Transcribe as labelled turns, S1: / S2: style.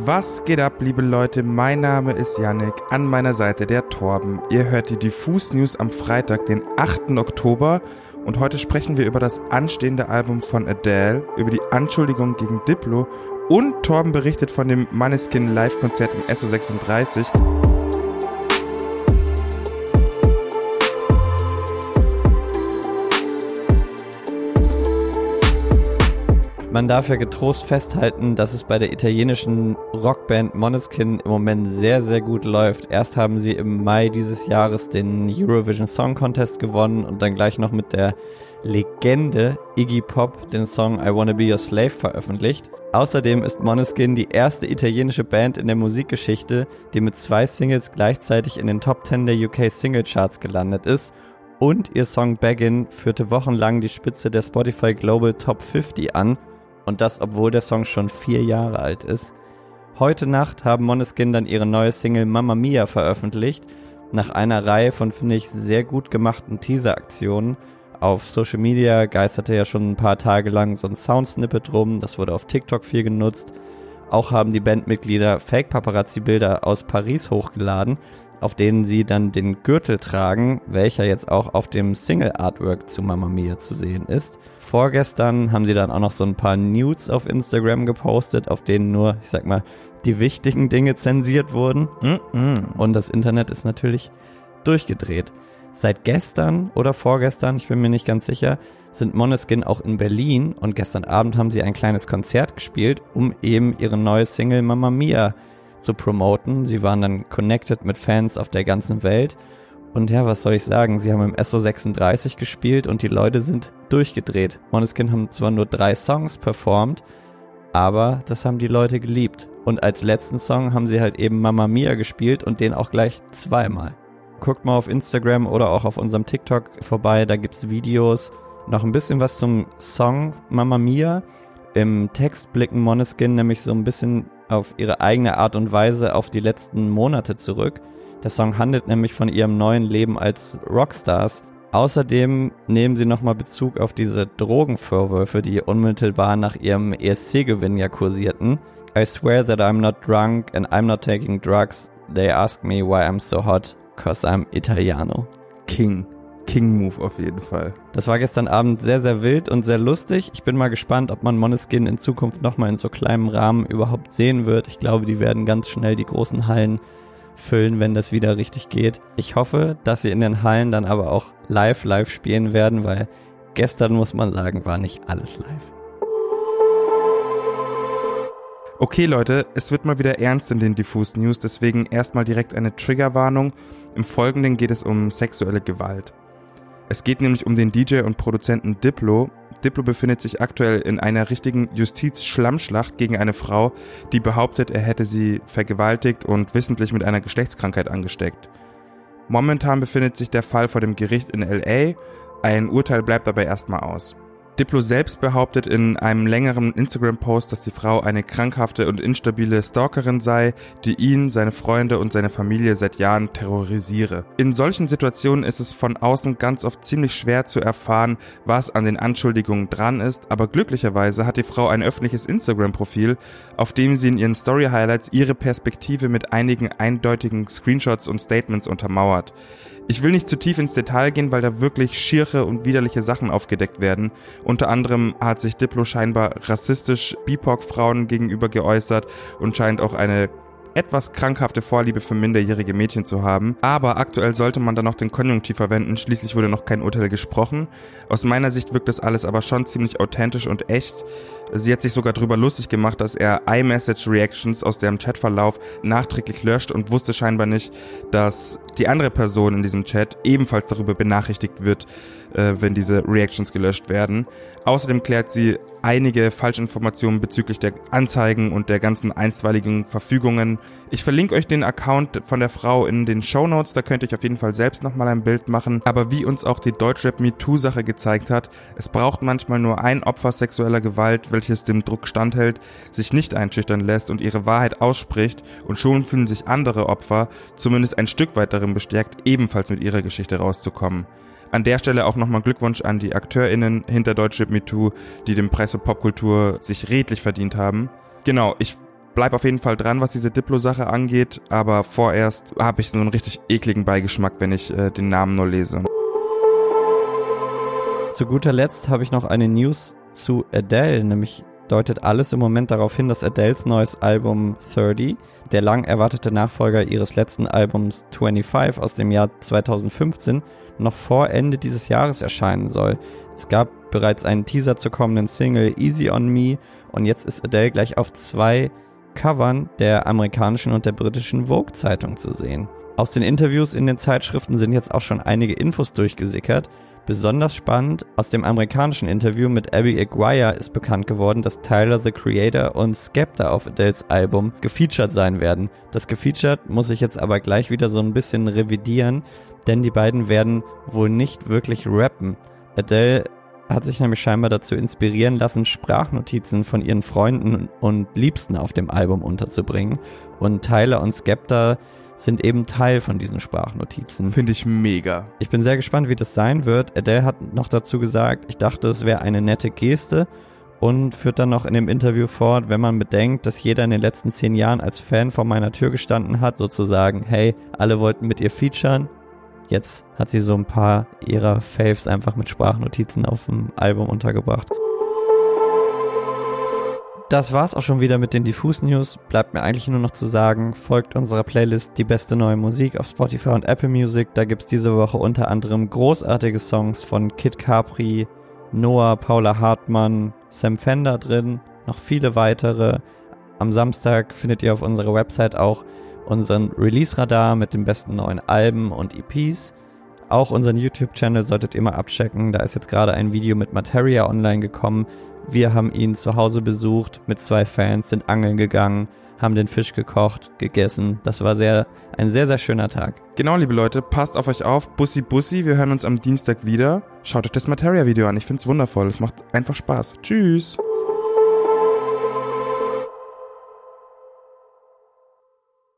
S1: Was geht ab, liebe Leute? Mein Name ist Yannick, an meiner Seite der Torben. Ihr hört die Diffus News am Freitag, den 8. Oktober. Und heute sprechen wir über das anstehende Album von Adele, über die Anschuldigung gegen Diplo und Torben berichtet von dem Maneskin Live-Konzert im SO36.
S2: Man darf ja getrost festhalten, dass es bei der italienischen Rockband Moneskin im Moment sehr, sehr gut läuft. Erst haben sie im Mai dieses Jahres den Eurovision Song Contest gewonnen und dann gleich noch mit der Legende Iggy Pop den Song I Wanna Be Your Slave veröffentlicht. Außerdem ist Moneskin die erste italienische Band in der Musikgeschichte, die mit zwei Singles gleichzeitig in den Top 10 der UK Single Charts gelandet ist und ihr Song Baggin führte wochenlang die Spitze der Spotify Global Top 50 an und das, obwohl der Song schon vier Jahre alt ist. Heute Nacht haben Moneskin dann ihre neue Single Mamma Mia veröffentlicht, nach einer Reihe von, finde ich, sehr gut gemachten Teaser-Aktionen. Auf Social Media geisterte ja schon ein paar Tage lang so ein Soundsnippet rum, das wurde auf TikTok viel genutzt. Auch haben die Bandmitglieder Fake-Paparazzi-Bilder aus Paris hochgeladen, auf denen sie dann den Gürtel tragen, welcher jetzt auch auf dem Single-Artwork zu Mamma Mia zu sehen ist. Vorgestern haben sie dann auch noch so ein paar Nudes auf Instagram gepostet, auf denen nur, ich sag mal, die wichtigen Dinge zensiert wurden. Mm -mm. Und das Internet ist natürlich durchgedreht. Seit gestern oder vorgestern, ich bin mir nicht ganz sicher, sind Moneskin auch in Berlin und gestern Abend haben sie ein kleines Konzert gespielt, um eben ihre neue Single Mamma Mia zu promoten. Sie waren dann connected mit Fans auf der ganzen Welt. Und ja, was soll ich sagen? Sie haben im SO36 gespielt und die Leute sind durchgedreht. Moneskin haben zwar nur drei Songs performt, aber das haben die Leute geliebt. Und als letzten Song haben sie halt eben Mamma Mia gespielt und den auch gleich zweimal. Guckt mal auf Instagram oder auch auf unserem TikTok vorbei, da gibt's Videos. Noch ein bisschen was zum Song Mamma Mia. Im Text blicken Moneskin nämlich so ein bisschen auf ihre eigene Art und Weise auf die letzten Monate zurück. Der Song handelt nämlich von ihrem neuen Leben als Rockstars. Außerdem nehmen sie nochmal Bezug auf diese Drogenvorwürfe, die unmittelbar nach ihrem ESC-Gewinn ja kursierten. I swear that I'm not drunk and I'm not taking drugs. They ask me why I'm so hot, cause I'm Italiano.
S1: King. King-Move auf jeden Fall.
S2: Das war gestern Abend sehr, sehr wild und sehr lustig. Ich bin mal gespannt, ob man Moneskin in Zukunft nochmal in so kleinem Rahmen überhaupt sehen wird. Ich glaube, die werden ganz schnell die großen Hallen füllen, wenn das wieder richtig geht. Ich hoffe, dass sie in den Hallen dann aber auch live, live spielen werden, weil gestern, muss man sagen, war nicht alles live.
S1: Okay Leute, es wird mal wieder ernst in den Diffus News, deswegen erstmal direkt eine Triggerwarnung. Im Folgenden geht es um sexuelle Gewalt. Es geht nämlich um den DJ und Produzenten Diplo. Diplo befindet sich aktuell in einer richtigen Justiz-Schlammschlacht gegen eine Frau, die behauptet, er hätte sie vergewaltigt und wissentlich mit einer Geschlechtskrankheit angesteckt. Momentan befindet sich der Fall vor dem Gericht in LA. Ein Urteil bleibt dabei erstmal aus. Diplo selbst behauptet in einem längeren Instagram-Post, dass die Frau eine krankhafte und instabile Stalkerin sei, die ihn, seine Freunde und seine Familie seit Jahren terrorisiere. In solchen Situationen ist es von außen ganz oft ziemlich schwer zu erfahren, was an den Anschuldigungen dran ist, aber glücklicherweise hat die Frau ein öffentliches Instagram-Profil, auf dem sie in ihren Story-Highlights ihre Perspektive mit einigen eindeutigen Screenshots und Statements untermauert. Ich will nicht zu tief ins Detail gehen, weil da wirklich schiere und widerliche Sachen aufgedeckt werden. Unter anderem hat sich Diplo scheinbar rassistisch BIPOC-Frauen gegenüber geäußert und scheint auch eine etwas krankhafte Vorliebe für minderjährige Mädchen zu haben. Aber aktuell sollte man da noch den Konjunktiv verwenden, schließlich wurde noch kein Urteil gesprochen. Aus meiner Sicht wirkt das alles aber schon ziemlich authentisch und echt. Sie hat sich sogar darüber lustig gemacht, dass er iMessage-Reactions aus deren Chatverlauf nachträglich löscht und wusste scheinbar nicht, dass die andere Person in diesem Chat ebenfalls darüber benachrichtigt wird, äh, wenn diese Reactions gelöscht werden. Außerdem klärt sie einige Falschinformationen bezüglich der Anzeigen und der ganzen einstweiligen Verfügungen. Ich verlinke euch den Account von der Frau in den Show Notes, da könnt ihr euch auf jeden Fall selbst nochmal ein Bild machen. Aber wie uns auch die Deutschrap MeToo-Sache gezeigt hat, es braucht manchmal nur ein Opfer sexueller Gewalt, welches dem Druck standhält, sich nicht einschüchtern lässt und ihre Wahrheit ausspricht und schon fühlen sich andere Opfer zumindest ein Stück weit darin bestärkt, ebenfalls mit ihrer Geschichte rauszukommen. An der Stelle auch nochmal Glückwunsch an die AkteurInnen hinter Deutschrap MeToo, die den Preis für Popkultur sich redlich verdient haben. Genau, ich bleib auf jeden Fall dran, was diese Diplo-Sache angeht, aber vorerst habe ich so einen richtig ekligen Beigeschmack, wenn ich äh, den Namen nur lese.
S2: Zu guter Letzt habe ich noch eine News zu Adele, nämlich deutet alles im Moment darauf hin, dass Adeles neues Album 30, der lang erwartete Nachfolger ihres letzten Albums 25 aus dem Jahr 2015, noch vor Ende dieses Jahres erscheinen soll. Es gab bereits einen Teaser zur kommenden Single Easy on Me und jetzt ist Adele gleich auf zwei Covern der amerikanischen und der britischen Vogue Zeitung zu sehen. Aus den Interviews in den Zeitschriften sind jetzt auch schon einige Infos durchgesickert Besonders spannend, aus dem amerikanischen Interview mit Abby Aguirre ist bekannt geworden, dass Tyler the Creator und Skepta auf Adeles Album gefeatured sein werden. Das gefeatured muss ich jetzt aber gleich wieder so ein bisschen revidieren, denn die beiden werden wohl nicht wirklich rappen. Adele hat sich nämlich scheinbar dazu inspirieren lassen, Sprachnotizen von ihren Freunden und Liebsten auf dem Album unterzubringen. Und Tyler und Skepta sind eben Teil von diesen Sprachnotizen.
S1: Finde ich mega.
S2: Ich bin sehr gespannt, wie das sein wird. Adele hat noch dazu gesagt, ich dachte, es wäre eine nette Geste und führt dann noch in dem Interview fort, wenn man bedenkt, dass jeder in den letzten zehn Jahren als Fan vor meiner Tür gestanden hat, sozusagen, hey, alle wollten mit ihr featuren. Jetzt hat sie so ein paar ihrer Faves einfach mit Sprachnotizen auf dem Album untergebracht. Das war's auch schon wieder mit den Diffus News. Bleibt mir eigentlich nur noch zu sagen, folgt unserer Playlist Die beste neue Musik auf Spotify und Apple Music. Da gibt's diese Woche unter anderem großartige Songs von Kid Capri, Noah, Paula Hartmann, Sam Fender drin, noch viele weitere. Am Samstag findet ihr auf unserer Website auch unseren Release-Radar mit den besten neuen Alben und EPs. Auch unseren YouTube-Channel solltet ihr mal abchecken. Da ist jetzt gerade ein Video mit Materia online gekommen. Wir haben ihn zu Hause besucht mit zwei Fans, sind angeln gegangen, haben den Fisch gekocht, gegessen. Das war sehr, ein sehr, sehr schöner Tag.
S1: Genau, liebe Leute, passt auf euch auf. Bussi Bussi, wir hören uns am Dienstag wieder. Schaut euch das Materia-Video an. Ich finde es wundervoll. Es macht einfach Spaß. Tschüss.